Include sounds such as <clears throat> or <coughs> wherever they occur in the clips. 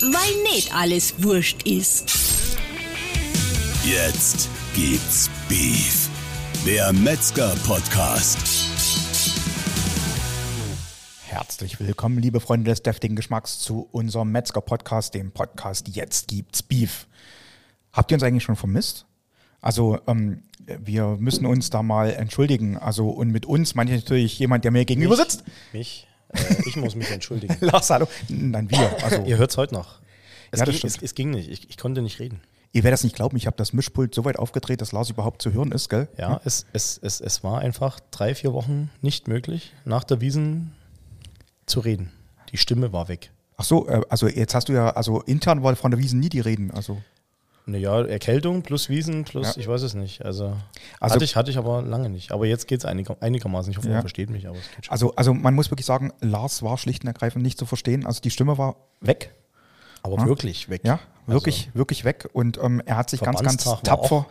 weil nicht alles wurscht ist. Jetzt gibt's Beef. Der Metzger-Podcast. Herzlich willkommen, liebe Freunde des deftigen Geschmacks, zu unserem Metzger-Podcast, dem Podcast Jetzt gibt's Beef. Habt ihr uns eigentlich schon vermisst? Also, ähm, wir müssen uns da mal entschuldigen. Also, und mit uns meine ich natürlich jemand, der mir gegenüber sitzt. Mich? Äh, ich muss mich entschuldigen. <laughs> Lars, hallo. Nein, wir. Also, Ihr hört es heute noch. Es, Ja, ging, es, es ging nicht. Ich, ich konnte nicht reden. ihr werdet es nicht glauben, ich habe das Mischpult so weit aufgedreht, dass Lars überhaupt zu hören ist, gell? Ja, es, es, es, es war einfach drei, vier Wochen nicht möglich, nach der Wiesen zu reden. Die Stimme war weg. Ach so, äh, also jetzt hast du ja, also intern war von der Wiesen nie die Reden. Also, Naja, Erkältung plus Wiesen plus, Ja. ich weiß es nicht. Also, Also- hatte, ich, hatte ich aber lange nicht. Aber jetzt geht es einiger, einigermaßen. Ich hoffe, Ja. man versteht mich, aber es geht schon. also, also man muss wirklich sagen, Lars war schlicht und ergreifend nicht zu verstehen. Also die Stimme war weg. Aber wirklich weg. Ja, wirklich, wirklich weg. Und ähm, er hat sich ganz, ganz tapfer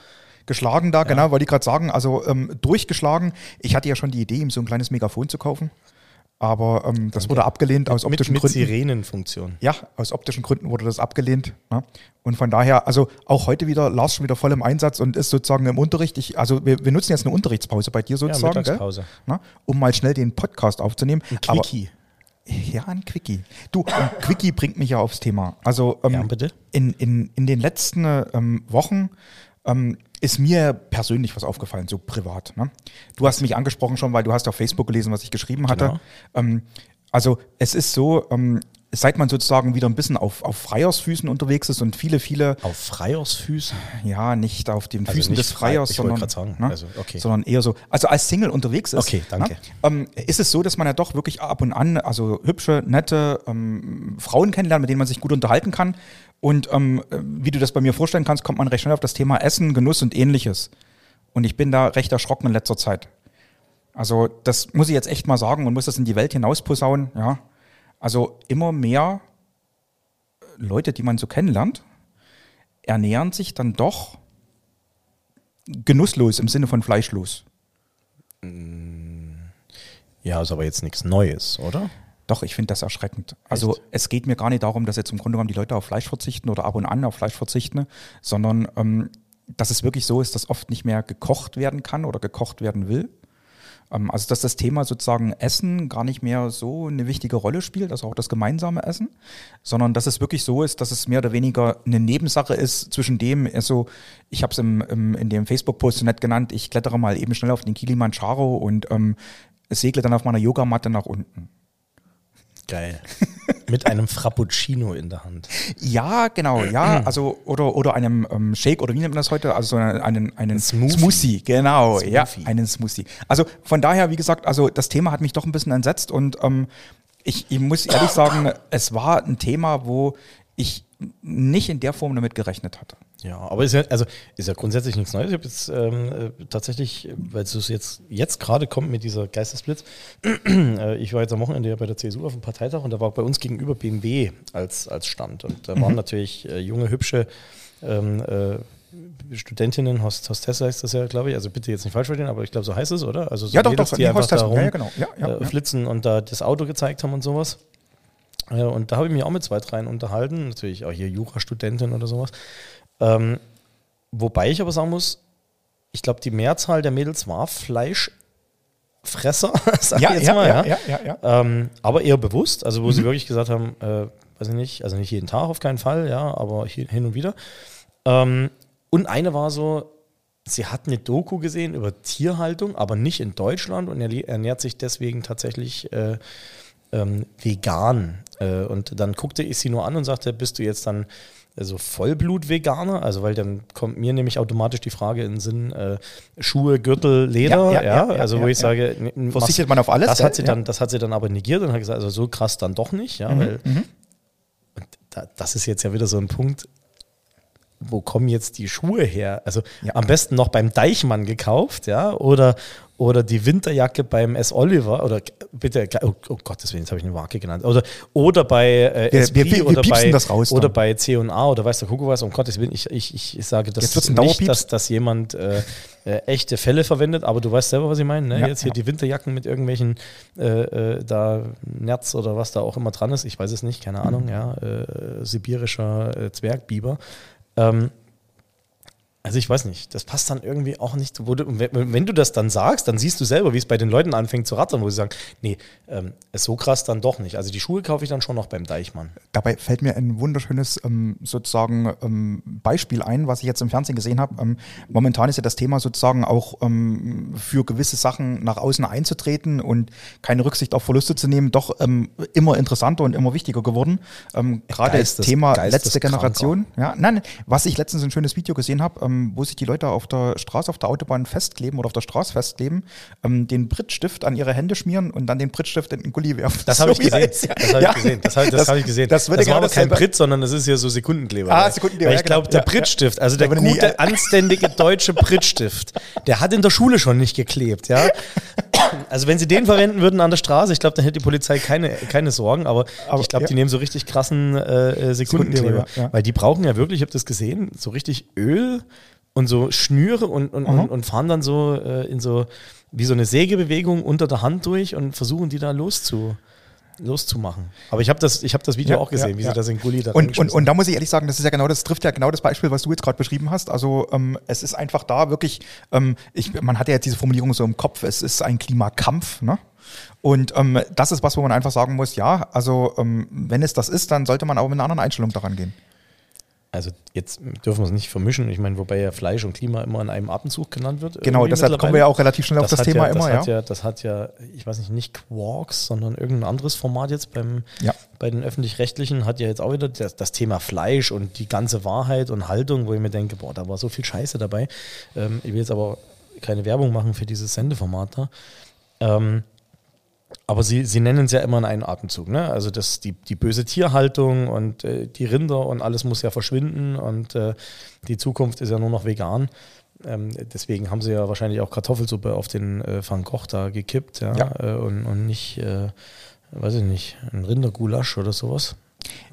geschlagen da, genau, wollte ich gerade sagen. Also ähm, durchgeschlagen. Ich hatte ja schon die Idee, ihm so ein kleines Megafon zu kaufen. Aber ähm, das wurde abgelehnt aus mit, optischen mit Gründen. Sirenenfunktion. Ja, aus optischen Gründen wurde das abgelehnt. Ne? Und von daher, also auch heute wieder, Lars schon wieder voll im Einsatz und ist sozusagen im Unterricht. Ich, also wir, wir nutzen jetzt eine Unterrichtspause bei dir sozusagen, gell? Mittagspause. Ne? um mal schnell den Podcast aufzunehmen. Aber- Quickie. ja, ein Quickie. Du, ein Quickie bringt mich ja aufs Thema. Also ähm, Ja, bitte. In, in, in den letzten ähm, Wochen ähm, ist mir persönlich was aufgefallen, so privat. Ne? Du hast mich angesprochen schon, weil du hast auf Facebook gelesen, was ich geschrieben hatte. Genau. Ähm, also es ist so, ähm, seit man sozusagen wieder ein bisschen auf, auf Freiersfüßen unterwegs ist und viele, viele, Auf Freiersfüßen. ja, nicht auf den Also Füßen nicht des frei- Freiers, wollte sondern, sagen, ne, also, okay. sondern eher so, also als Single unterwegs ist. Okay, danke. Ne, ähm, ist es so, dass man ja doch wirklich ab und an, also hübsche, nette ähm, Frauen kennenlernt, mit denen man sich gut unterhalten kann. Und ähm, äh, wie du das bei mir vorstellen kannst, kommt man recht schnell auf das Thema Essen, Genuss und ähnliches. Und ich bin da recht erschrocken in letzter Zeit. Also das muss ich jetzt echt mal sagen und muss das in die Welt hinaus posaunen. Ja. Also immer mehr Leute, die man so kennenlernt, ernähren sich dann doch genusslos im Sinne von fleischlos. Ja, ist aber jetzt nichts Neues, oder? Doch, ich finde das erschreckend. Also Echt? es geht mir gar nicht darum, dass jetzt im Grunde genommen die Leute auf Fleisch verzichten oder ab und an auf Fleisch verzichten, sondern ähm, dass es wirklich so ist, dass oft nicht mehr gekocht werden kann oder gekocht werden will. Ähm, also dass das Thema sozusagen Essen gar nicht mehr so eine wichtige Rolle spielt, also auch das gemeinsame Essen, sondern dass es wirklich so ist, dass es mehr oder weniger eine Nebensache ist zwischen dem, also ich habe es im, im, in dem Facebook-Post so nett genannt, ich klettere mal eben schnell auf den Kilimanjaro und ähm, segle dann auf meiner Yogamatte nach unten. Geil. <laughs> Mit einem Frappuccino in der Hand. Ja, genau, ja, <clears throat> also oder oder einem ähm, Shake oder wie nennt man das heute? Also so einen einen, einen Smoothie. Smoothie, genau, ja, Smoothie. einen Smoothie. Also von daher, wie gesagt, also das Thema hat mich doch ein bisschen entsetzt und ähm, ich, ich muss ehrlich sagen, es war ein Thema, wo ich nicht in der Form damit gerechnet hatte. Ja, aber ist ja, also ist ja grundsätzlich nichts Neues. Ich habe jetzt ähm, äh, tatsächlich, weil es jetzt, jetzt gerade kommt mit dieser Geistesblitz, <clears throat> äh, ich war jetzt am Wochenende ja bei der CSU auf dem Parteitag und da war bei uns gegenüber BMW als, als Stand. Und da waren natürlich äh, junge, hübsche ähm, äh, Studentinnen, Host, Hostess heißt das ja, glaube ich. Also bitte jetzt nicht falsch verstehen, aber ich glaube, so heißt es, oder? Also so Ja, doch, Mädels, doch, die nee, einfach da Hostessen. rum Ja, ja, genau. Ja, ja, äh, ja. flitzen und da das Auto gezeigt haben und sowas. Äh, und da habe ich mich auch mit zwei, dreien unterhalten. Natürlich auch hier Jurastudentin oder sowas. Ähm, wobei ich aber sagen muss, ich glaube, die Mehrzahl der Mädels war Fleischfresser, <laughs> sag Ja, ich jetzt ja, mal. ja, Ja, ja, ja. Ähm, aber eher bewusst, also wo sie Mhm. wirklich gesagt haben, äh, weiß ich nicht, also nicht jeden Tag auf keinen Fall, ja, aber hin und wieder. Ähm, und eine war so, sie hat eine Doku gesehen über Tierhaltung, aber nicht in Deutschland und er ernährt sich deswegen tatsächlich äh, ähm, vegan. Äh, und dann guckte ich sie nur an und sagte, bist du jetzt dann also Vollblut-Veganer? Also, weil dann kommt mir nämlich automatisch die Frage in den Sinn, äh, Schuhe, Gürtel, Leder, Ja, ja, ja, also wo ich sage, n- n- Verzichtet was- man auf alles, Das hat sie dann, das hat sie dann aber negiert und hat gesagt, also so krass dann doch nicht, ja, weil Mhm. da, das ist jetzt ja wieder so ein Punkt, wo kommen jetzt die Schuhe her? Also Ja. am besten noch beim Deichmann gekauft, ja, oder, oder die Winterjacke beim S. Oliver, oder bitte, oh, oh Gottes Willen, jetzt habe ich eine Marke genannt, oder, oder bei äh, Wir- Esprit wir- wir oder, bei, das raus oder dann. bei C&A oder weiß der Kuckuck was, um Gottes Willen, ich, ich, ich, sage das nicht, dass, dass jemand äh, äh, echte Fälle verwendet, aber du weißt selber, was ich meine, ne? Ja, jetzt hier ja. die Winterjacken mit irgendwelchen äh, äh, da Nerz oder was da auch immer dran ist, ich weiß es nicht, keine Ahnung, ja, äh, sibirischer äh, Zwergbiber. Ähm, also ich weiß nicht, das passt dann irgendwie auch nicht. Wo du, wenn, wenn du das dann sagst, dann siehst du selber, wie es bei den Leuten anfängt zu rattern, wo sie sagen, nee, ähm, ist so krass dann doch nicht. Also die Schuhe kaufe ich dann schon noch beim Deichmann. Dabei fällt mir ein wunderschönes ähm, sozusagen ähm, Beispiel ein, was ich jetzt im Fernsehen gesehen habe. Ähm, momentan ist ja das Thema sozusagen auch ähm, für gewisse Sachen nach außen einzutreten und keine Rücksicht auf Verluste zu nehmen, doch ähm, immer interessanter und immer wichtiger geworden. Gerade das Geistes- Thema geisteskranker. letzte Generation. Ja, nein, was ich letztens ein schönes Video gesehen habe, ähm, wo sich die Leute auf der Straße, auf der Autobahn festkleben oder auf der Straße festkleben, ähm, den Brittstift an ihre Hände schmieren und dann den Brittstift in den Gully werfen. Das habe So ich gesehen. Das habe Ja. ich gesehen. Das habe das hab ich gesehen. Das, würde war aber kein dasselbe- Brit, sondern das ist ja so Sekundenkleber. Ah, Sekundenkleber, Weil ich glaube, der Ja. Brittstift, also der wurde nie- gute, anständige deutsche Brittstift, der hat in der Schule schon nicht geklebt, ja. Also wenn sie den verwenden würden an der Straße, ich glaube, dann hätte die Polizei keine, keine Sorgen, aber, Aber, ich glaube, ja. die nehmen so richtig krassen äh, äh, Sekundenkleber. Sekundenkleber, ja. Weil die brauchen ja wirklich, ich habe das gesehen, so richtig Öl und so Schnüre und, und, Mhm. und, fahren dann so äh, in so wie so eine Sägebewegung unter der Hand durch und versuchen die da loszu, loszumachen. Aber ich habe das, ich hab das Video Ja, auch gesehen, ja, wie ja. sie das in Gulli da Und, und, und da muss ich ehrlich sagen, das ist ja genau, das trifft ja genau das Beispiel, was du jetzt gerade beschrieben hast. Also ähm, es ist einfach da wirklich, ähm, ich, man hat ja jetzt diese Formulierung so im Kopf, es ist ein Klimakampf, ne? Und ähm, das ist was, wo man einfach sagen muss, ja, also ähm, wenn es das ist, dann sollte man auch mit einer anderen Einstellung daran gehen. Also jetzt dürfen wir es nicht vermischen. Ich meine, wobei ja Fleisch und Klima immer in einem Atemzug genannt wird. Genau, deshalb kommen wir ja auch relativ schnell auf das, Thema ja, immer, das ja. Hat ja. Das hat ja, ich weiß nicht, nicht Quarks, sondern irgendein anderes Format jetzt beim, Ja. bei den Öffentlich-Rechtlichen hat ja jetzt auch wieder das, das Thema Fleisch und die ganze Wahrheit und Haltung, wo ich mir denke, boah, da war so viel Scheiße dabei. Ähm, ich will jetzt aber keine Werbung machen für dieses Sendeformat da. Ähm, aber sie, sie nennen es ja immer in einem Atemzug. Ne? Also das, die, die böse Tierhaltung und äh, die Rinder und alles muss ja verschwinden und äh, die Zukunft ist ja nur noch vegan. Ähm, deswegen haben sie ja wahrscheinlich auch Kartoffelsuppe auf den äh, Van Gogh da gekippt ja? Ja. Äh, und, und nicht, äh, weiß ich nicht, ein Rindergulasch oder sowas.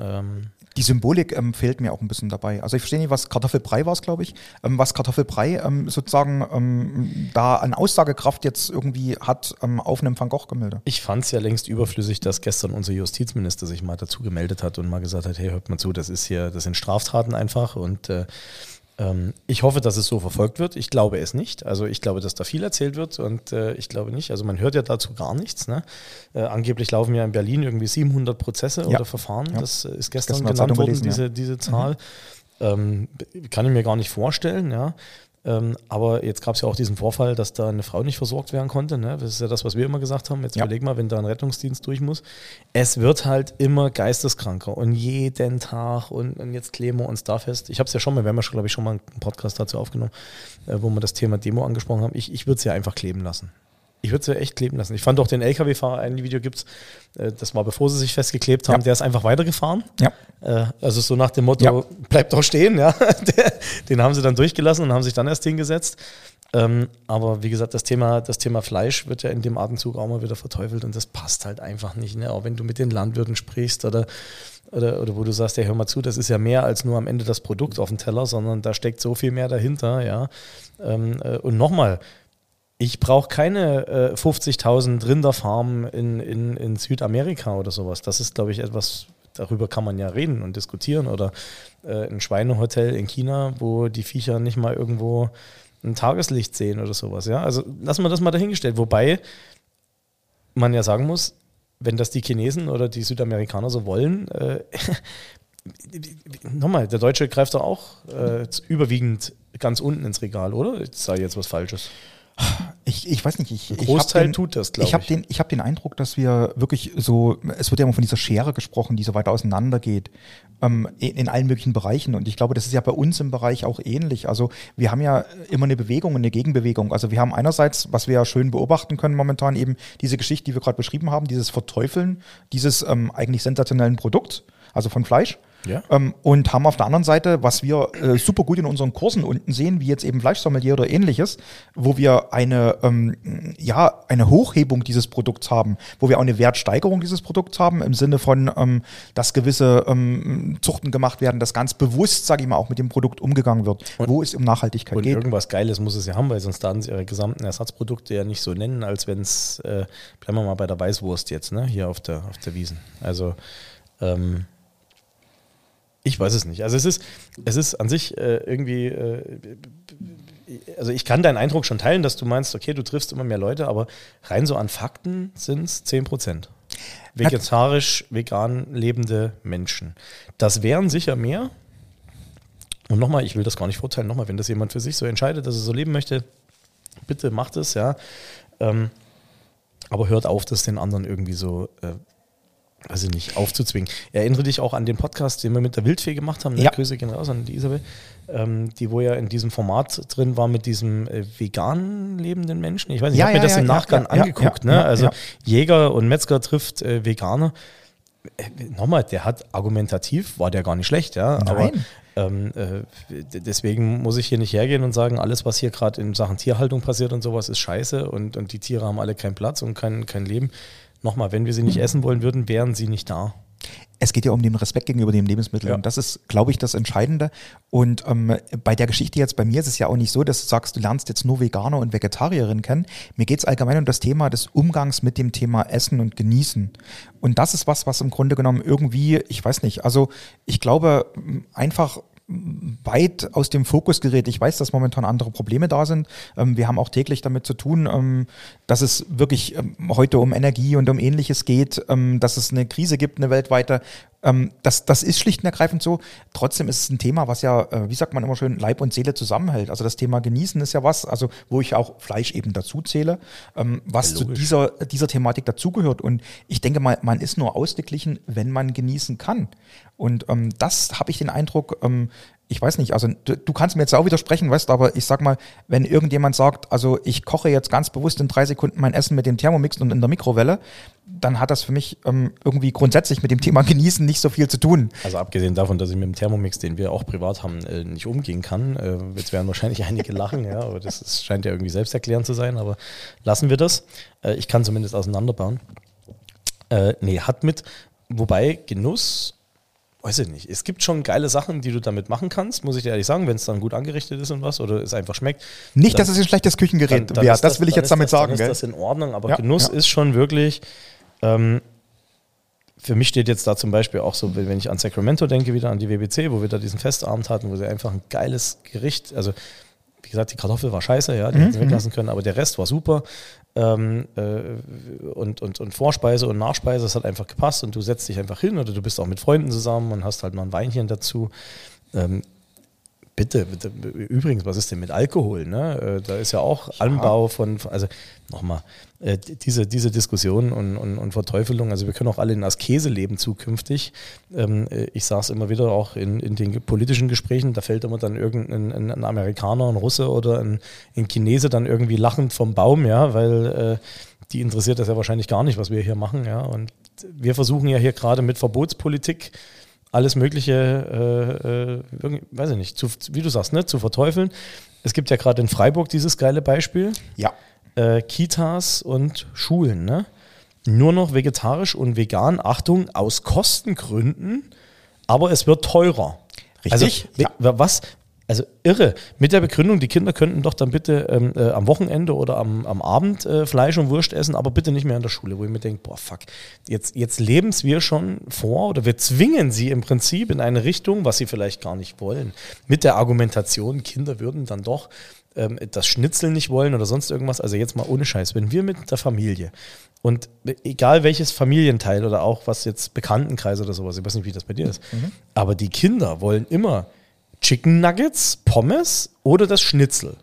Ähm, Die Symbolik ähm, fehlt mir auch ein bisschen dabei. Also ich verstehe nicht, was Kartoffelbrei war glaube ich. Ähm, was Kartoffelbrei ähm, sozusagen ähm, da an Aussagekraft jetzt irgendwie hat ähm, auf einem Van Gogh-Gemälde. Ich fand es ja längst überflüssig, dass gestern unser Justizminister sich mal dazu gemeldet hat und mal gesagt hat, hey, hört mal zu, das ist hier, das sind Straftaten einfach und äh, ich hoffe, dass es so verfolgt wird. Ich glaube es nicht. Also ich glaube, dass da viel erzählt wird und äh, ich glaube nicht. Also man hört ja dazu gar nichts. Ne? Äh, angeblich laufen ja in Berlin irgendwie 700 Prozesse Ja. oder Verfahren. Ja. Das äh, ist gestern Gestern genannt worden, gelesen, ja. diese, diese Zahl. Ähm, kann ich mir gar nicht vorstellen, ja. Ähm, aber jetzt gab es ja auch diesen Vorfall, dass da eine Frau nicht versorgt werden konnte. Ne? Das ist ja das, was wir immer gesagt haben. Jetzt Ja. überleg mal, wenn da ein Rettungsdienst durch muss. Es wird halt immer geisteskranker und jeden Tag und, und jetzt kleben wir uns da fest. Ich habe es ja schon mal, wir haben ja, glaube ich, schon mal einen Podcast dazu aufgenommen, äh, wo wir das Thema Demo angesprochen haben. Ich, ich würde es ja einfach kleben lassen. Ich würde es ja echt kleben lassen. Ich fand auch den LKW-Fahrer, ein Video gibt es, das war bevor sie sich festgeklebt haben, Ja. der ist einfach weitergefahren. Ja. Äh, Also so nach dem Motto, Ja. bleibt doch stehen, ja. <laughs> Den haben sie dann durchgelassen und haben sich dann erst hingesetzt. Ähm, aber wie gesagt, das Thema, das Thema Fleisch wird ja in dem Atemzug auch mal wieder verteufelt und das passt halt einfach nicht. Ne? Auch wenn du mit den Landwirten sprichst oder, oder, oder wo du sagst, ja, hör mal zu, das ist ja mehr als nur am Ende das Produkt auf dem Teller, sondern da steckt so viel mehr dahinter, ja. Ähm, äh, und nochmal, ich brauche keine äh, 50.000 Rinderfarmen in, in, in Südamerika oder sowas. Das ist, glaube ich, etwas, darüber kann man ja reden und diskutieren. Oder äh, ein Schweinehotel in China, wo die Viecher nicht mal irgendwo ein Tageslicht sehen oder sowas. Ja? Also lassen wir das mal dahingestellt. Wobei man ja sagen muss, wenn das die Chinesen oder die Südamerikaner so wollen, äh, <laughs> nochmal, der Deutsche greift doch auch äh, überwiegend ganz unten ins Regal, oder? Ich sage jetzt was Falsches. Ich, ich weiß nicht, ich, Ein ich Großteil hab den, tut das, glaub ich. habe ich. den, ich hab den Eindruck, dass wir wirklich so, es wird ja immer von dieser Schere gesprochen, die so weiter auseinander geht, ähm, in, in allen möglichen Bereichen. Und ich glaube, das ist ja bei uns im Bereich auch ähnlich. Also wir haben ja immer eine Bewegung und eine Gegenbewegung. Also wir haben einerseits, was wir ja schön beobachten können momentan, eben diese Geschichte, die wir gerade beschrieben haben, dieses Verteufeln dieses ähm, eigentlich sensationellen Produkts, also von Fleisch. Ja. Ähm, und haben auf der anderen Seite, was wir äh, super gut in unseren Kursen unten sehen, wie jetzt eben Fleischsommelier oder ähnliches, wo wir eine, ähm, ja, eine Hochhebung dieses Produkts haben, wo wir auch eine Wertsteigerung dieses Produkts haben, im Sinne von, ähm, dass gewisse ähm, Zuchten gemacht werden, dass ganz bewusst, sage ich mal, auch mit dem Produkt umgegangen wird, wo es um Nachhaltigkeit Und geht. irgendwas Geiles muss es ja haben, weil sonst darf sie ihre gesamten Ersatzprodukte ja nicht so nennen, als wenn es, äh, bleiben wir mal bei der Weißwurst jetzt, ne? hier auf der, auf der Wiesen. Also, ähm, ich weiß es nicht. Also es ist, es ist an sich äh, irgendwie, äh, also ich kann deinen Eindruck schon teilen, dass du meinst, okay, du triffst immer mehr Leute, aber rein so an Fakten sind es 10 Prozent. Vegetarisch, vegan lebende Menschen. Das wären sicher mehr. Und nochmal, ich will das gar nicht verurteilen, nochmal, wenn das jemand für sich so entscheidet, dass er so leben möchte, bitte macht es, ja. Ähm, aber hört auf, das den anderen irgendwie so, äh, ich nicht, aufzuzwingen. Erinnere dich auch an den Podcast, den wir mit der Wildfee gemacht haben, ne? Ja. Grüße gehen raus an die Isabel, ähm, die wo ja in diesem Format drin war mit diesem äh, vegan lebenden Menschen. Ich weiß nicht, ich Ja, habe mir ja, das ja, im Nachgang angeguckt. ja, ne? also. Jäger und Metzger trifft äh, Veganer. Äh, Nochmal, der hat argumentativ, war der gar nicht schlecht, ja. Aber Nein. ähm, äh, deswegen muss ich hier nicht hergehen und sagen, alles, was hier gerade in Sachen Tierhaltung passiert und sowas, ist scheiße und, und die Tiere haben alle keinen Platz und kein, kein Leben. Nochmal, wenn wir sie nicht essen wollen würden, wären sie nicht da. Es geht ja um den Respekt gegenüber dem Lebensmittel. Ja. Und das ist, glaube ich, das Entscheidende. Und ähm, bei der Geschichte jetzt bei mir ist es ja auch nicht so, dass du sagst, du lernst jetzt nur Veganer und Vegetarierin kennen. Mir geht es allgemein um das Thema des Umgangs mit dem Thema Essen und Genießen. Und das ist was, was im Grunde genommen irgendwie, ich weiß nicht, also ich glaube einfach weit aus dem Fokus gerät. Ich weiß, dass momentan andere Probleme da sind. Ähm, wir haben auch täglich damit zu tun, ähm, dass es wirklich ähm, heute um Energie und um ähnliches geht, dass es eine Krise gibt, eine weltweite. Ähm, das, das ist schlicht und ergreifend so. Trotzdem ist es ein Thema, was ja, äh, wie sagt man immer schön, Leib und Seele zusammenhält. Also das Thema Genießen ist ja was, also wo ich auch Fleisch eben dazu zähle, ähm, was Ja, zu dieser, dieser Thematik dazugehört. Und ich denke mal, man ist nur ausgeglichen, wenn man genießen kann. Und ähm, das habe ich den Eindruck, ähm, ich weiß nicht, also du, du kannst mir jetzt auch widersprechen, weißt, aber ich sag mal, wenn irgendjemand sagt, also ich koche jetzt ganz bewusst in drei Sekunden mein Essen mit dem Thermomix und in der Mikrowelle, dann hat das für mich ähm, irgendwie grundsätzlich mit dem Thema Genießen nicht so viel zu tun. Also abgesehen davon, dass ich mit dem Thermomix, den wir auch privat haben, äh, nicht umgehen kann. Äh, jetzt werden wahrscheinlich <laughs> einige lachen, ja, aber das ist, scheint ja irgendwie selbsterklärend zu sein, aber lassen wir das. Äh, ich kann zumindest auseinanderbauen. Äh, nee, hat mit, wobei Genuss, weiß ich nicht, es gibt schon geile Sachen, die du damit machen kannst, muss ich dir ehrlich sagen, wenn es dann gut angerichtet ist und was oder es einfach schmeckt. Nicht, dann- dass es ein schlechtes Küchengerät wäre, ist das, will ich jetzt damit das, sagen. Dann gell? ist das in Ordnung, aber Ja, Genuss ja. ist schon wirklich. Ähm, für mich steht jetzt da zum Beispiel auch so, wenn ich an Sacramento denke, wieder an die WBC, wo wir da diesen Festabend hatten, wo sie einfach ein geiles Gericht, also wie gesagt, die Kartoffel war scheiße, ja, die hätten sie weglassen können, aber der Rest war super. Ähm, äh, und, und, und Vorspeise und Nachspeise, das hat einfach gepasst und du setzt dich einfach hin oder du bist auch mit Freunden zusammen und hast halt mal ein Weinchen dazu. Ähm, Bitte, bitte, übrigens, was ist denn mit Alkohol? Ne? Äh, Da ist ja auch Anbau von, also nochmal, äh, diese, diese Diskussion und, und, und Verteufelung, also wir können auch alle in Askese leben zukünftig. Ähm, äh, Ich sage es immer wieder auch in, in den politischen Gesprächen, da fällt immer dann irgendein ein, ein Amerikaner, ein Russe oder ein, ein Chinese dann irgendwie lachend vom Baum, ja, weil die interessiert das ja wahrscheinlich gar nicht, was wir hier machen, ja. Und wir versuchen ja hier gerade mit Verbotspolitik alles Mögliche, äh, äh, weiß ich nicht, zu, wie du sagst, ne, zu verteufeln. Es gibt ja gerade in Freiburg dieses geile Beispiel, Ja. äh, Kitas und Schulen, ne? Nur noch vegetarisch und vegan, Achtung, aus Kostengründen, aber es wird teurer. Richtig, Also, we- was? Also irre. Mit der Begründung, die Kinder könnten doch dann bitte ähm, äh, am Wochenende oder am, am Abend äh, Fleisch und Wurst essen, aber bitte nicht mehr in der Schule, wo ich mir denke, boah, fuck, jetzt, jetzt leben es wir schon vor oder wir zwingen sie im Prinzip in eine Richtung, was sie vielleicht gar nicht wollen. Mit der Argumentation, Kinder würden dann doch ähm, das Schnitzel nicht wollen oder sonst irgendwas. Also jetzt mal ohne Scheiß, wenn wir mit der Familie und egal welches Familienteil oder auch was jetzt Bekanntenkreis oder sowas, ich weiß nicht, wie das bei dir ist, aber die Kinder wollen immer Chicken Nuggets, Pommes oder das Schnitzel.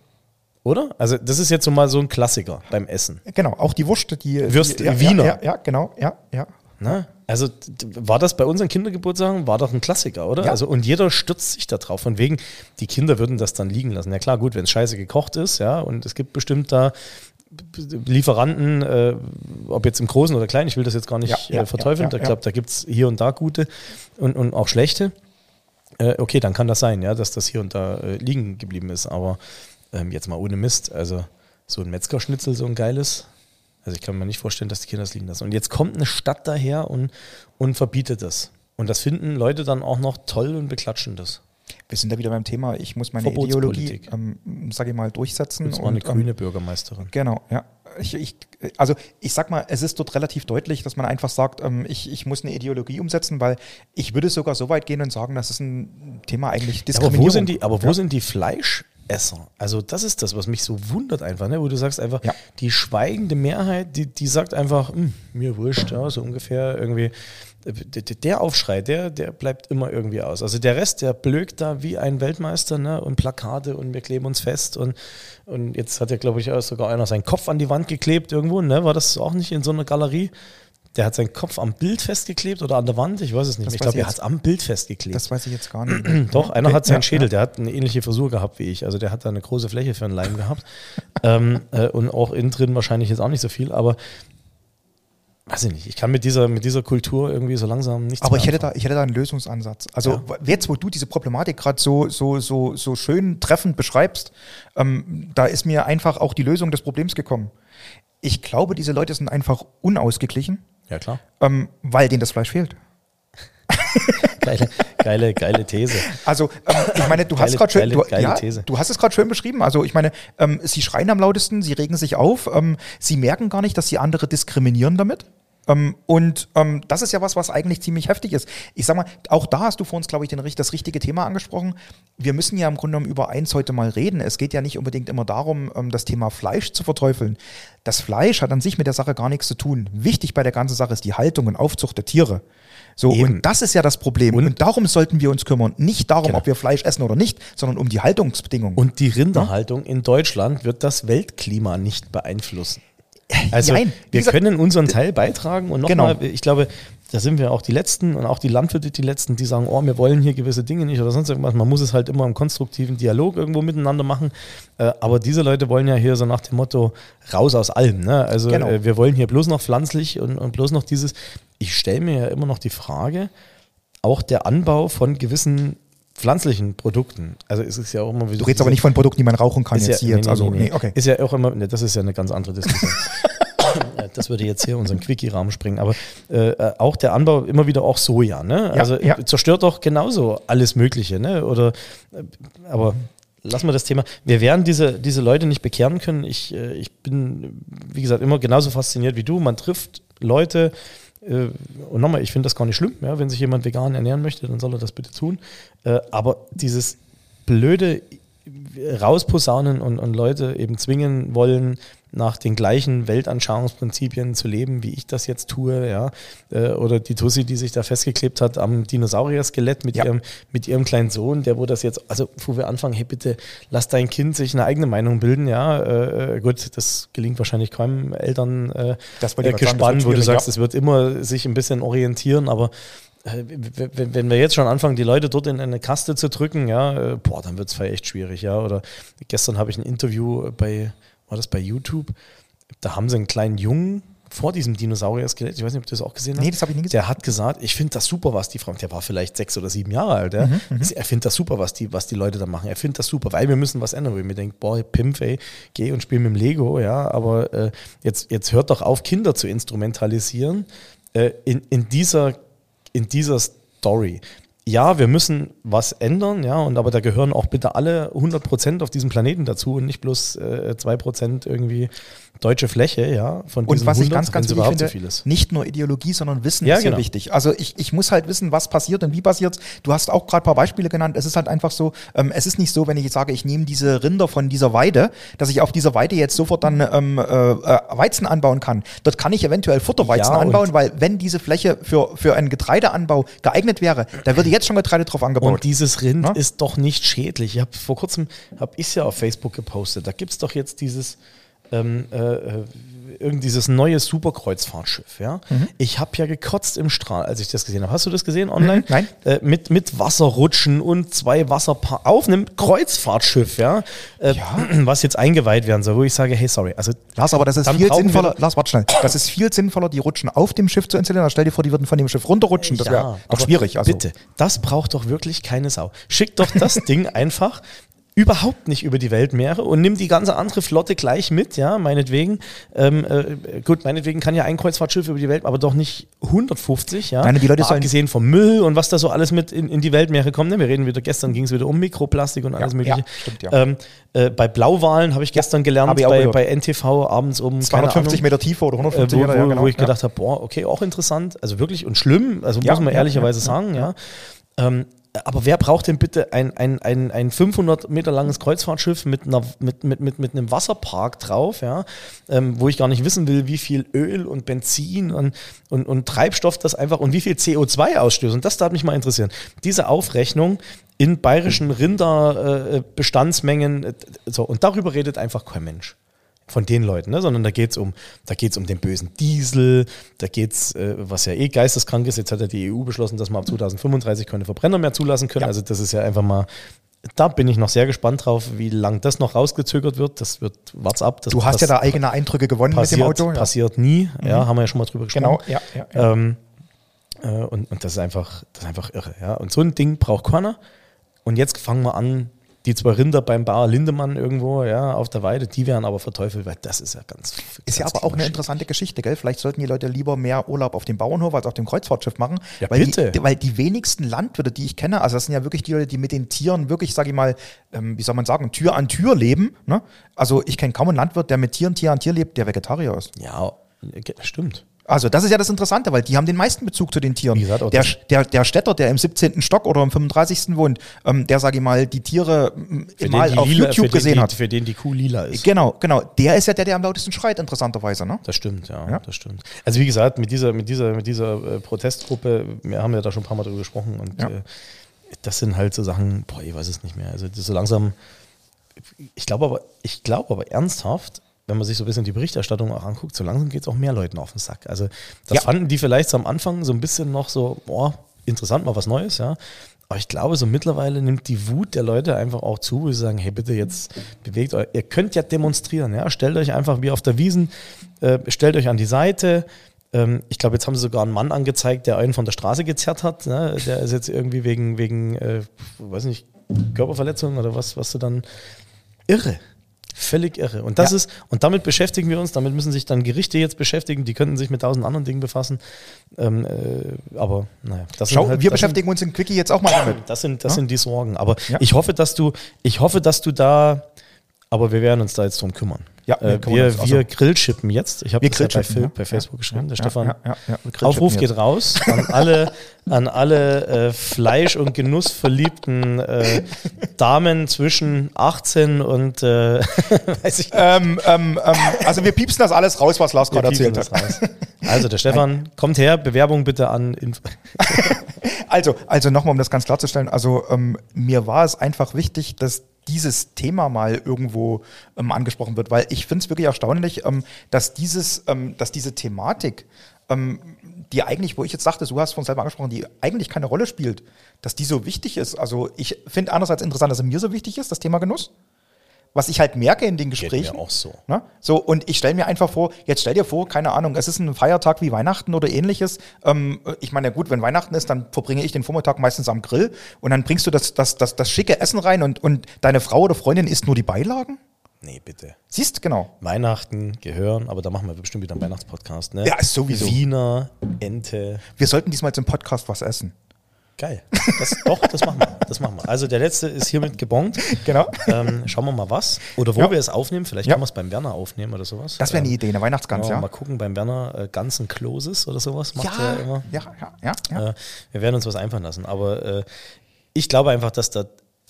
Oder? Also, das ist jetzt so mal so ein Klassiker beim Essen. Genau, auch die Wurst, die Würst- die, ja, Wiener. Ja, ja, genau, ja, ja. Ne? Also, war das bei unseren Kindergeburtstagen? War doch ein Klassiker, oder? Ja. Also, und jeder stürzt sich da drauf. Von wegen, die Kinder würden das dann liegen lassen. Ja, klar, gut, wenn es scheiße gekocht ist, ja, und es gibt bestimmt da Lieferanten, äh, ob jetzt im Großen oder Kleinen, ich will das jetzt gar nicht Ja, äh, verteufeln. ja, ich glaube, da gibt es hier und da gute und, und auch schlechte. Äh, okay, dann kann das sein, ja, dass das hier und da äh, liegen geblieben ist. Aber ähm, jetzt mal ohne Mist, also so ein Metzgerschnitzel, so ein geiles. Also ich kann mir nicht vorstellen, dass die Kinder das liegen lassen. Und jetzt kommt eine Stadt daher und, und verbietet das. Und das finden Leute dann auch noch toll und beklatschen das. Wir sind da wieder beim Thema, ich muss meine Ideologie, ähm, sage ich mal, durchsetzen. Das war eine und, ähm, grüne Bürgermeisterin. Genau, ja. Ich, ich, also ich sag mal, es ist dort relativ deutlich, dass man einfach sagt, ähm, ich, ich muss eine Ideologie umsetzen, weil ich würde sogar so weit gehen und sagen, das ist ein Thema eigentlich Aber Diskriminierung. wo sind die, aber wo ja. sind die Fleischesser? Also das ist das, was mich so wundert einfach, ne? wo du sagst einfach, Ja. die schweigende Mehrheit, die, die sagt einfach, "Hm, mir wurscht, ja, so ungefähr irgendwie. Der, Aufschrei, der, der bleibt immer irgendwie aus. Also der Rest, der blökt da wie ein Weltmeister ne? und Plakate und wir kleben uns fest und, und jetzt hat ja, glaube ich, auch sogar einer seinen Kopf an die Wand geklebt irgendwo, ne? War das auch nicht in so einer Galerie? Der hat seinen Kopf am Bild festgeklebt oder an der Wand, ich weiß es nicht. Das. Ich glaube, er hat es am Bild festgeklebt. Das weiß ich jetzt gar nicht. <clears throat> Doch, einer hat seinen Schädel, der hat eine ähnliche Frisur gehabt wie ich. Also der hat da eine große Fläche für einen Leim gehabt. ähm, äh, und auch innen drin wahrscheinlich jetzt auch nicht so viel, aber weiß ich nicht. Ich kann mit dieser, mit dieser Kultur irgendwie so langsam nichts Aber mehr ich hätte, da, ich hätte da einen Lösungsansatz. Also Ja. jetzt, wo du diese Problematik gerade so, so, so, so schön treffend beschreibst, ähm, da ist mir einfach auch die Lösung des Problems gekommen. Ich glaube, diese Leute sind einfach unausgeglichen, Ja, klar. ähm, weil denen das Fleisch fehlt. <laughs> Geile, geile, geile These. Also, ähm, ich meine, du Geile- hast gerade schön, geile- du, geile ja, These. du hast es gerade schön beschrieben. Also, ich meine, ähm, sie schreien am lautesten, sie regen sich auf, ähm, sie merken gar nicht, dass sie andere diskriminieren damit. Ähm, und ähm, das ist ja was, was eigentlich ziemlich heftig ist. Ich sag mal, auch da hast du vor uns, glaube ich, den, das richtige Thema angesprochen. Wir müssen ja im Grunde genommen über eins heute mal reden. Es geht ja nicht unbedingt immer darum, ähm, das Thema Fleisch zu verteufeln. Das Fleisch hat an sich mit der Sache gar nichts zu tun. Wichtig bei der ganzen Sache ist die Haltung und Aufzucht der Tiere. So, Eben. und das ist ja das Problem. Und, darum sollten wir uns kümmern. Nicht darum, Genau. ob wir Fleisch essen oder nicht, sondern um die Haltungsbedingungen. Und die Rinderhaltung in Deutschland wird das Weltklima nicht beeinflussen. Also Nein, wir gesagt, können unseren Teil beitragen und Genau. nochmal, ich glaube, da sind wir auch die Letzten und auch die Landwirte die Letzten, die sagen, oh, wir wollen hier gewisse Dinge nicht oder sonst irgendwas. Man muss es halt immer im konstruktiven Dialog irgendwo miteinander machen. Äh, aber diese Leute wollen ja hier so nach dem Motto raus aus allem. Ne? Also Genau. äh, wir wollen hier bloß noch pflanzlich und, und bloß noch dieses. Ich stelle mir ja immer noch die Frage, auch der Anbau von gewissen pflanzlichen Produkten. Also es ist ja auch immer wie du redest aber nicht von Produkten, die man rauchen kann ist jetzt ja, hier. nee, jetzt. also, nee, nee, okay. Ist ja auch immer, ne, das ist ja eine ganz andere Diskussion. <laughs> Das würde jetzt hier unseren Quickie-Rahmen springen. Aber äh, auch der Anbau immer wieder auch Soja, ne? Ja, also ja. zerstört doch genauso alles Mögliche, ne? Oder äh, aber lassen wir das Thema. Wir werden diese, diese Leute nicht bekehren können. Ich, äh, ich bin, wie gesagt, immer genauso fasziniert wie du. Man trifft Leute, und nochmal, ich finde das gar nicht schlimm, ja, wenn sich jemand vegan ernähren möchte, dann soll er das bitte tun. Äh, aber dieses blöde rausposaunen und, und Leute eben zwingen wollen, nach den gleichen Weltanschauungsprinzipien zu leben, wie ich das jetzt tue, ja. Äh, Oder die Tussi, die sich da festgeklebt hat am Dinosaurier-Skelett mit, Ja. ihrem, mit ihrem kleinen Sohn, der wo das jetzt, also wo wir anfangen, hey bitte, lass dein Kind sich eine eigene Meinung bilden, ja. Äh, äh, gut, das gelingt wahrscheinlich keinem Eltern äh, Das äh, gespannt, wo du sagst, ja. es wird immer sich ein bisschen orientieren, aber äh, wenn wir jetzt schon anfangen, die Leute dort in eine Kaste zu drücken, ja, boah, dann wird es echt schwierig, ja. Oder gestern habe ich ein Interview bei, war das bei YouTube? Da haben sie einen kleinen Jungen vor diesem Dinosaurier-Skelett, ich weiß nicht, ob du das auch gesehen hast. Nee, das habe ich nie gesehen. Der hat gesagt, ich finde das super, was die Frauen, der war vielleicht sechs oder sieben Jahre alt, ja. Mhm, er findet das super, was die, was die Leute da machen. Er findet das super, weil wir müssen was ändern. Ich mir denke, boah, Pimp, ey, geh und spiel mit dem Lego, ja, aber äh, jetzt, jetzt hört doch auf, Kinder zu instrumentalisieren äh, in, in, dieser, in dieser Story. Ja, wir müssen was ändern, ja, und aber da gehören auch bitte alle 100% auf diesem Planeten dazu und nicht bloß äh, 2% irgendwie deutsche Fläche, ja, von Und was ich 100, ganz, ganz wenn's wichtig finde, so nicht nur Ideologie, sondern Wissen Ja, ist hier genau. wichtig. Also ich, ich muss halt wissen, was passiert und wie passiert Du hast auch gerade ein paar Beispiele genannt. Es ist halt einfach so, ähm, es ist nicht so, wenn ich jetzt sage, ich nehme diese Rinder von dieser Weide, dass ich auf dieser Weide jetzt sofort dann ähm, äh, äh, Weizen anbauen kann. Dort kann ich eventuell Futterweizen Ja, anbauen, weil wenn diese Fläche für, für einen Getreideanbau geeignet wäre, da würde jetzt schon Getreide drauf angebaut. Und dieses Rind Ja? ist doch nicht schädlich. Ich habe vor kurzem, habe ich ja auf Facebook gepostet, da gibt es doch jetzt dieses ähm, äh, irgend dieses neue Superkreuzfahrtschiff, ja. Ich habe ja gekotzt im Strahl, als ich das gesehen habe. Hast du das gesehen online? Mhm, nein. Äh, mit, mit Wasserrutschen und zwei Wasserpa auf einem Kreuzfahrtschiff, ja, äh, <clears throat> was jetzt eingeweiht werden soll, wo ich sage, hey, sorry, also Lars, aber das ist viel sinnvoller. Lars, warte schnell. Das ist viel sinnvoller, die Rutschen auf dem Schiff zu installieren. Stell dir vor, die würden von dem Schiff runterrutschen. Das wäre doch schwierig. Also. Bitte, das braucht doch wirklich keine Sau. Schick doch das <laughs> Ding einfach überhaupt nicht über die Weltmeere und nimm die ganze andere Flotte gleich mit, ja, meinetwegen. Ähm, äh, gut, meinetwegen kann ja ein Kreuzfahrtschiff über die Welt, aber doch nicht 150, ja. Nein, die Leute Mal abgesehen vom Müll und was da so alles mit in, in die Weltmeere kommt. Ne? Wir reden wieder, gestern ging es wieder um Mikroplastik und alles Ja, mögliche. ja, stimmt, ja. Ähm, äh, bei Blauwalen habe ich gestern gelernt, ich bei, bei NTV abends um keine 250 Ahnung, Meter tiefer oder äh, 150 wo, Meter. ja, wo, genau. wo ich gedacht habe, boah, okay, auch interessant, also wirklich und schlimm, also muss man ehrlicherweise sagen, ja. Ähm, aber wer braucht denn bitte ein, ein, ein, ein 500 Meter langes Kreuzfahrtschiff mit, einer, mit, mit, mit, mit einem Wasserpark drauf, ja, ähm, wo ich gar nicht wissen will, wie viel Öl und Benzin und, und, und Treibstoff das einfach und wie viel CO2 ausstößt. Und das darf mich mal interessieren. Diese Aufrechnung in bayerischen Rinderbestandsmengen, äh, so, und darüber redet einfach kein Mensch von den Leuten, ne? sondern da geht es um, da geht's um den bösen Diesel, da geht es, äh, was ja eh geisteskrank ist, jetzt hat ja die EU beschlossen, dass man ab 2035 keine Verbrenner mehr zulassen können. Ja. Also das ist ja einfach mal, da bin ich noch sehr gespannt drauf, wie lang das noch rausgezögert wird. Das wird, wart's ab. Du hast ja da eigene Eindrücke gewonnen passiert, mit dem Auto. Ja. passiert nie, ja, haben wir ja schon mal drüber gesprochen. Genau, ja, ja, ja. Ähm, äh, und, und das ist einfach, das ist einfach irre. Ja? Und so ein Ding braucht keiner. Und jetzt fangen wir an, die zwei Rinder beim Bauer Lindemann irgendwo, ja, auf der Weide, die werden aber verteufelt, weil das ist ja ganz. Ist ja ganz aber auch eine interessante Geschichte, gell? Vielleicht sollten die Leute lieber mehr Urlaub auf dem Bauernhof als auf dem Kreuzfahrtschiff machen. Ja, weil bitte. Die, weil die wenigsten Landwirte, die ich kenne, also das sind ja wirklich die Leute, die mit den Tieren wirklich, sage ich mal, ähm, wie soll man sagen, Tür an Tür leben. Ne? Also ich kenne kaum einen Landwirt, der mit Tieren, Tier an Tier lebt, der Vegetarier ist. Ja, ge- stimmt. Also das ist ja das Interessante, weil die haben den meisten Bezug zu den Tieren. Der, der, der Städter, der im 17. Stock oder im 35. wohnt, ähm, der, sage ich mal, die Tiere ähm, mal die auf lila- YouTube für gesehen den, hat. Für den die Kuh lila ist. Genau, genau. Der ist ja der, der am lautesten schreit, interessanterweise. Ne? Das stimmt, ja, Ja. das stimmt. Also wie gesagt, mit dieser, mit dieser, mit dieser äh, Protestgruppe, wir haben ja da schon ein paar Mal drüber gesprochen und Ja. äh, das sind halt so Sachen, boah, ich weiß es nicht mehr. Also so langsam, ich glaube aber, ich glaube aber ernsthaft, wenn man sich so ein bisschen die Berichterstattung auch anguckt, so langsam geht es auch mehr Leuten auf den Sack. Also das Ja. fanden die vielleicht so am Anfang so ein bisschen noch so, boah, interessant, mal was Neues, ja. Aber ich glaube, so mittlerweile nimmt die Wut der Leute einfach auch zu, wo sie sagen, hey, bitte jetzt bewegt euch. Ihr könnt ja demonstrieren, ja. Stellt euch einfach wie auf der Wiesen, äh, stellt euch an die Seite. Ähm, ich glaube, jetzt haben sie sogar einen Mann angezeigt, der einen von der Straße gezerrt hat. Ne? Der ist jetzt irgendwie wegen, wegen äh, weiß nicht, Körperverletzung oder was, was du dann. Irre. Völlig irre. Und das Ja. ist, und damit beschäftigen wir uns, damit müssen sich dann Gerichte jetzt beschäftigen, die könnten sich mit tausend anderen Dingen befassen. Ähm, äh, aber naja, das Schau, sind halt, wir das sind- beschäftigen uns in Quickie jetzt auch mal <clears throat> damit. das sind, das Ja? sind die Sorgen. Aber Ja. ich hoffe, dass du, ich hoffe, dass du da, aber wir werden uns da jetzt drum kümmern. Ja, wir äh, wir, uns. Also- wir grillschippen jetzt. Ich habe Wir das ja bei, Phil- ja. bei Facebook geschrieben. Der Ja, Stefan, ja, ja, ja, wir Aufruf jetzt. geht raus an <laughs> alle, an alle äh, Fleisch- und Genussverliebten äh, Damen zwischen 18 und äh, <laughs> weiß ich Ähm, ähm, ähm, also wir piepsen das alles raus, was Lars wir gerade erzählt hat. Also der Stefan, kommt her, Bewerbung bitte an. <laughs> Also, also nochmal, um das ganz klarzustellen, also ähm, mir war es einfach wichtig, dass dieses Thema mal irgendwo ähm, angesprochen wird, weil ich finde es wirklich erstaunlich, ähm, dass dieses, ähm, dass diese Thematik, ähm, die eigentlich, wo ich jetzt dachte, du hast von selber angesprochen, die eigentlich keine Rolle spielt, dass die so wichtig ist. Also ich finde einerseits interessant, dass es mir so wichtig ist, das Thema Genuss. Was ich halt merke in den Gesprächen. mir auch so. Ne? So, und ich stelle mir einfach vor, jetzt stell dir vor, keine Ahnung, es ist ein Feiertag wie Weihnachten oder ähnliches. Ähm, ich meine, ja gut, wenn Weihnachten ist, dann verbringe ich den Vormittag meistens am Grill und dann bringst du das, das, das, das schicke Essen rein und, und deine Frau oder Freundin isst nur die Beilagen? Nee, bitte. Siehst, genau. Weihnachten gehören, aber da machen wir bestimmt wieder einen Weihnachtspodcast, ne? Ja, sowieso. Wiener, Ente. Wir sollten diesmal zum Podcast was essen. Geil. Das, doch, das machen wir. Das machen wir. Also der letzte ist hiermit gebongt. Genau. Ähm, schauen wir mal was. Oder wo Ja. wir es aufnehmen. Vielleicht Ja. können wir es beim Werner aufnehmen oder sowas. Das wäre eine Ähm, Idee, eine Weihnachtsgans, ja, ja. Mal gucken, beim Werner äh, ganzen Closes oder sowas macht er immer. ja, ja, ja, ja. Äh, wir werden uns was einfallen lassen. Aber äh, ich glaube einfach, dass da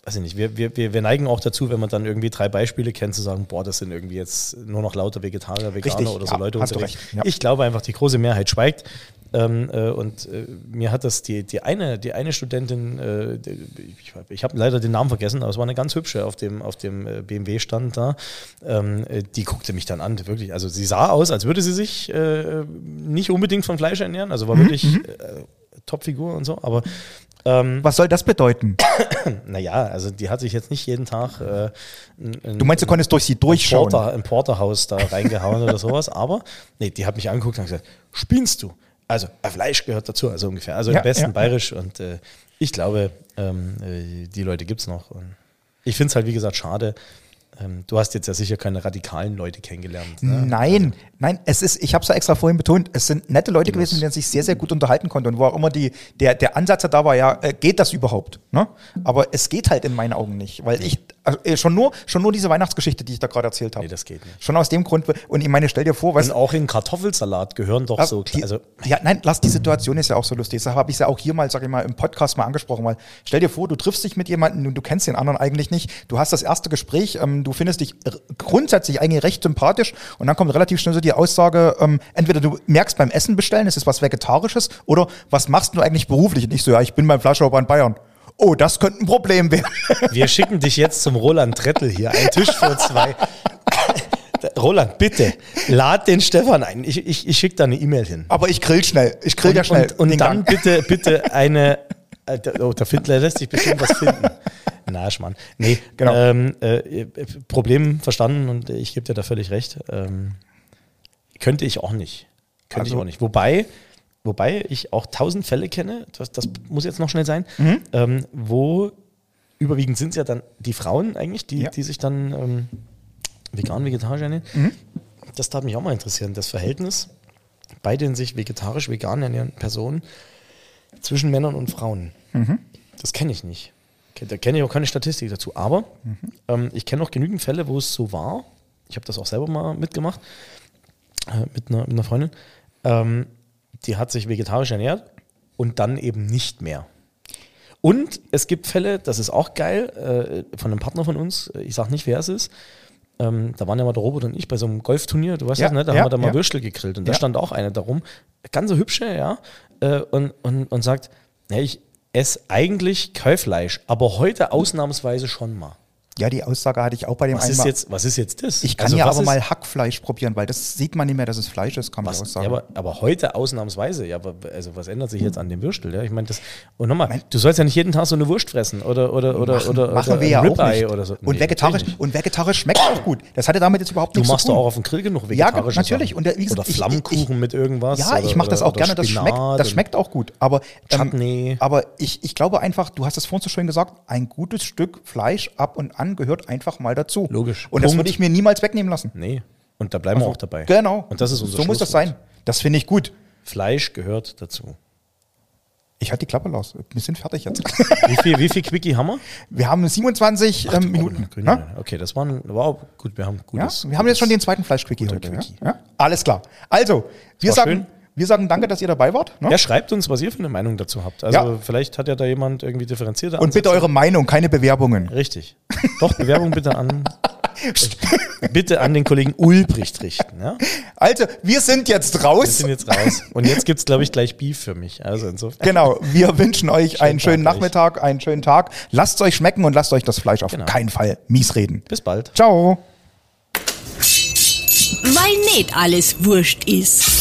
weiß ich nicht, wir, wir, wir neigen auch dazu, wenn man dann irgendwie drei Beispiele kennt, zu sagen, boah, das sind irgendwie jetzt nur noch lauter Vegetarier, Veganer Richtig, oder so ja, Leute unterwegs. ja. Ich glaube einfach, die große Mehrheit schweigt. Ähm, äh, und äh, mir hat das die, die, eine, die eine Studentin, äh, die, ich, ich habe leider den Namen vergessen, aber es war eine ganz hübsche auf dem, auf dem äh, BMW-Stand da. Ähm, äh, die guckte mich dann an, wirklich. Also sie sah aus, als würde sie sich äh, nicht unbedingt von Fleisch ernähren, also war Mhm, wirklich äh, Topfigur und so, aber ähm, Was soll das bedeuten? <coughs> naja, also die hat sich jetzt nicht jeden Tag äh, ein, Du meinst, du konntest durch sie durchschauen? Porter, ein Porterhaus da reingehauen oder <laughs> sowas, aber nee, die hat mich angeguckt und gesagt, spinnst du? Also äh, Fleisch gehört dazu, also ungefähr. Also Ja, im besten ja. bayerisch und äh, ich glaube, ähm, äh, die Leute gibt es noch. Und ich finde es halt, wie gesagt, schade. Ähm, du hast jetzt ja sicher keine radikalen Leute kennengelernt. Ne? Nein, nein, es ist, ich habe es ja extra vorhin betont, es sind nette Leute gewesen, mit denen sich sehr, sehr gut unterhalten konnte und wo auch immer die, der, der Ansatz da war, ja, äh, geht das überhaupt? Ne? Aber es geht halt in meinen Augen nicht, weil ich, also, äh, schon, nur, schon nur diese Weihnachtsgeschichte, die ich da gerade erzählt habe. Nee, das geht nicht. Schon aus dem Grund, und ich meine, stell dir vor, was. Und auch in Kartoffelsalat gehören doch so, die, also ja, nein, lass, die Situation ist ja auch so lustig. Deshalb habe ich es ja auch hier mal, sag ich mal, im Podcast mal angesprochen. Weil stell dir vor, du triffst dich mit jemandem und du kennst den anderen eigentlich nicht. Du hast das erste Gespräch, ähm, du findest dich grundsätzlich eigentlich recht sympathisch und dann kommt relativ schnell so die Aussage, ähm, entweder du merkst beim Essen bestellen, es ist was Vegetarisches oder was machst du eigentlich beruflich? Und ich so, ja, ich bin beim Fleischhauber in Bayern. Oh, das könnte ein Problem werden. <laughs> Wir schicken dich jetzt zum Roland Trettel hier. Ein Tisch für zwei. <laughs> Roland, bitte, lad den Stefan ein. Ich, ich, ich schicke da eine E-Mail hin. Aber ich grill schnell. Ich grill ja schnell. Und, und dann Gang. bitte, <laughs> bitte eine. äh, da- Oh, der Findler lässt sich bestimmt was finden. Na, Schmarrn. Nee, Genau. Ähm, äh, Problem verstanden und ich gebe dir da völlig recht. Ähm, könnte ich auch nicht. Könnte ich Also- auch nicht. Wobei, wobei ich auch tausend Fälle kenne, das, das muss jetzt noch schnell sein, Mhm. ähm, wo überwiegend sind es ja dann die Frauen eigentlich, die, Ja. die sich dann ähm, vegan, vegetarisch ernähren. Mhm. Das darf mich auch mal interessieren, das Verhältnis bei den sich vegetarisch, vegan ernährenden Personen zwischen Männern und Frauen. Mhm. Das kenne ich nicht. Da kenne ich auch keine Statistik dazu. Aber Mhm. ähm, ich kenne auch genügend Fälle, wo es so war. Ich habe das auch selber mal mitgemacht äh, mit, einer, mit einer Freundin. Ähm, die hat sich vegetarisch ernährt und dann eben nicht mehr. Und es gibt Fälle, das ist auch geil, äh, von einem Partner von uns, äh, ich sage nicht, wer es ist. Ähm, da waren ja mal der Robert und ich bei so einem Golfturnier, du weißt Ja, das, ne? Da ja, haben wir da mal ja. Würstel gegrillt und da Ja. stand auch eine darum, ganz so hübsche, ja, äh, und, und, und sagt, ja, ich esse eigentlich Keufleisch, aber heute ausnahmsweise schon mal. Ja, die Aussage hatte ich auch bei dem Was ist einmal. jetzt, was ist jetzt das? Ich kann Also ja aber ist- mal Hackfleisch probieren, weil das sieht man nicht mehr, dass es Fleisch ist, kann man auch Was, sagen. ja, aber, aber heute ausnahmsweise, ja, aber also was ändert sich jetzt an dem Würstel? Ja? Ich meine, das und nochmal, du sollst ja nicht jeden Tag so eine Wurst fressen oder oder oder machen, oder, machen oder wir ja auch nicht. oder so. Und Nee, vegetarisch natürlich nicht. und vegetarisch schmeckt auch gut. Das hatte damit jetzt überhaupt Du nichts machst zu doch tun. auch auf dem Grill genug Ja, vegetarische natürlich. Und der- gesagt, oder ich- Flammkuchen ich- mit irgendwas. Ja, ich oder- mache das auch gerne. Das schmeckt, das und- schmeckt auch gut. Aber, Chutney. aber ich, ich glaube einfach, du hast es vorhin so schön gesagt, ein gutes Stück Fleisch ab und an gehört einfach mal dazu. Logisch. Und das Punkt. würde ich mir niemals wegnehmen lassen. Nee. Und da bleiben wir auch dabei. Genau. Und das ist unser So muss das sein. Das finde ich gut. Fleisch gehört dazu. Ich halte die Klappe los. Wir sind fertig jetzt. <laughs> Wie viel, wie viel Quickie haben wir? Wir haben 27 ähm, Minuten. Grün, Ja? Okay, das waren, wow, gut, wir haben Ja? gutes. Wir haben jetzt schon den zweiten Fleischquickie heute. Quickie. Ja? Ja? Alles klar. Also, wir war sagen, schön. Wir sagen danke, dass ihr dabei wart. Ne? Ja, schreibt uns, was ihr für eine Meinung dazu habt. Also Ja. vielleicht hat ja da jemand irgendwie differenzierte Und bitte eure Meinung, keine Bewerbungen. Richtig. Doch, Bewerbung bitte an <laughs> bitte an den Kollegen Ulbricht richten. Ja? Also, wir sind jetzt Wir raus. sind jetzt raus. Und jetzt gibt es, glaube ich, gleich Beef für mich. Also insofern. Genau, wir wünschen euch einen schönen Tag euch. Nachmittag, einen schönen Tag. Lasst es euch schmecken und lasst euch das Fleisch auf Genau. keinen Fall mies reden. Bis bald. Ciao. Weil nicht alles wurscht ist.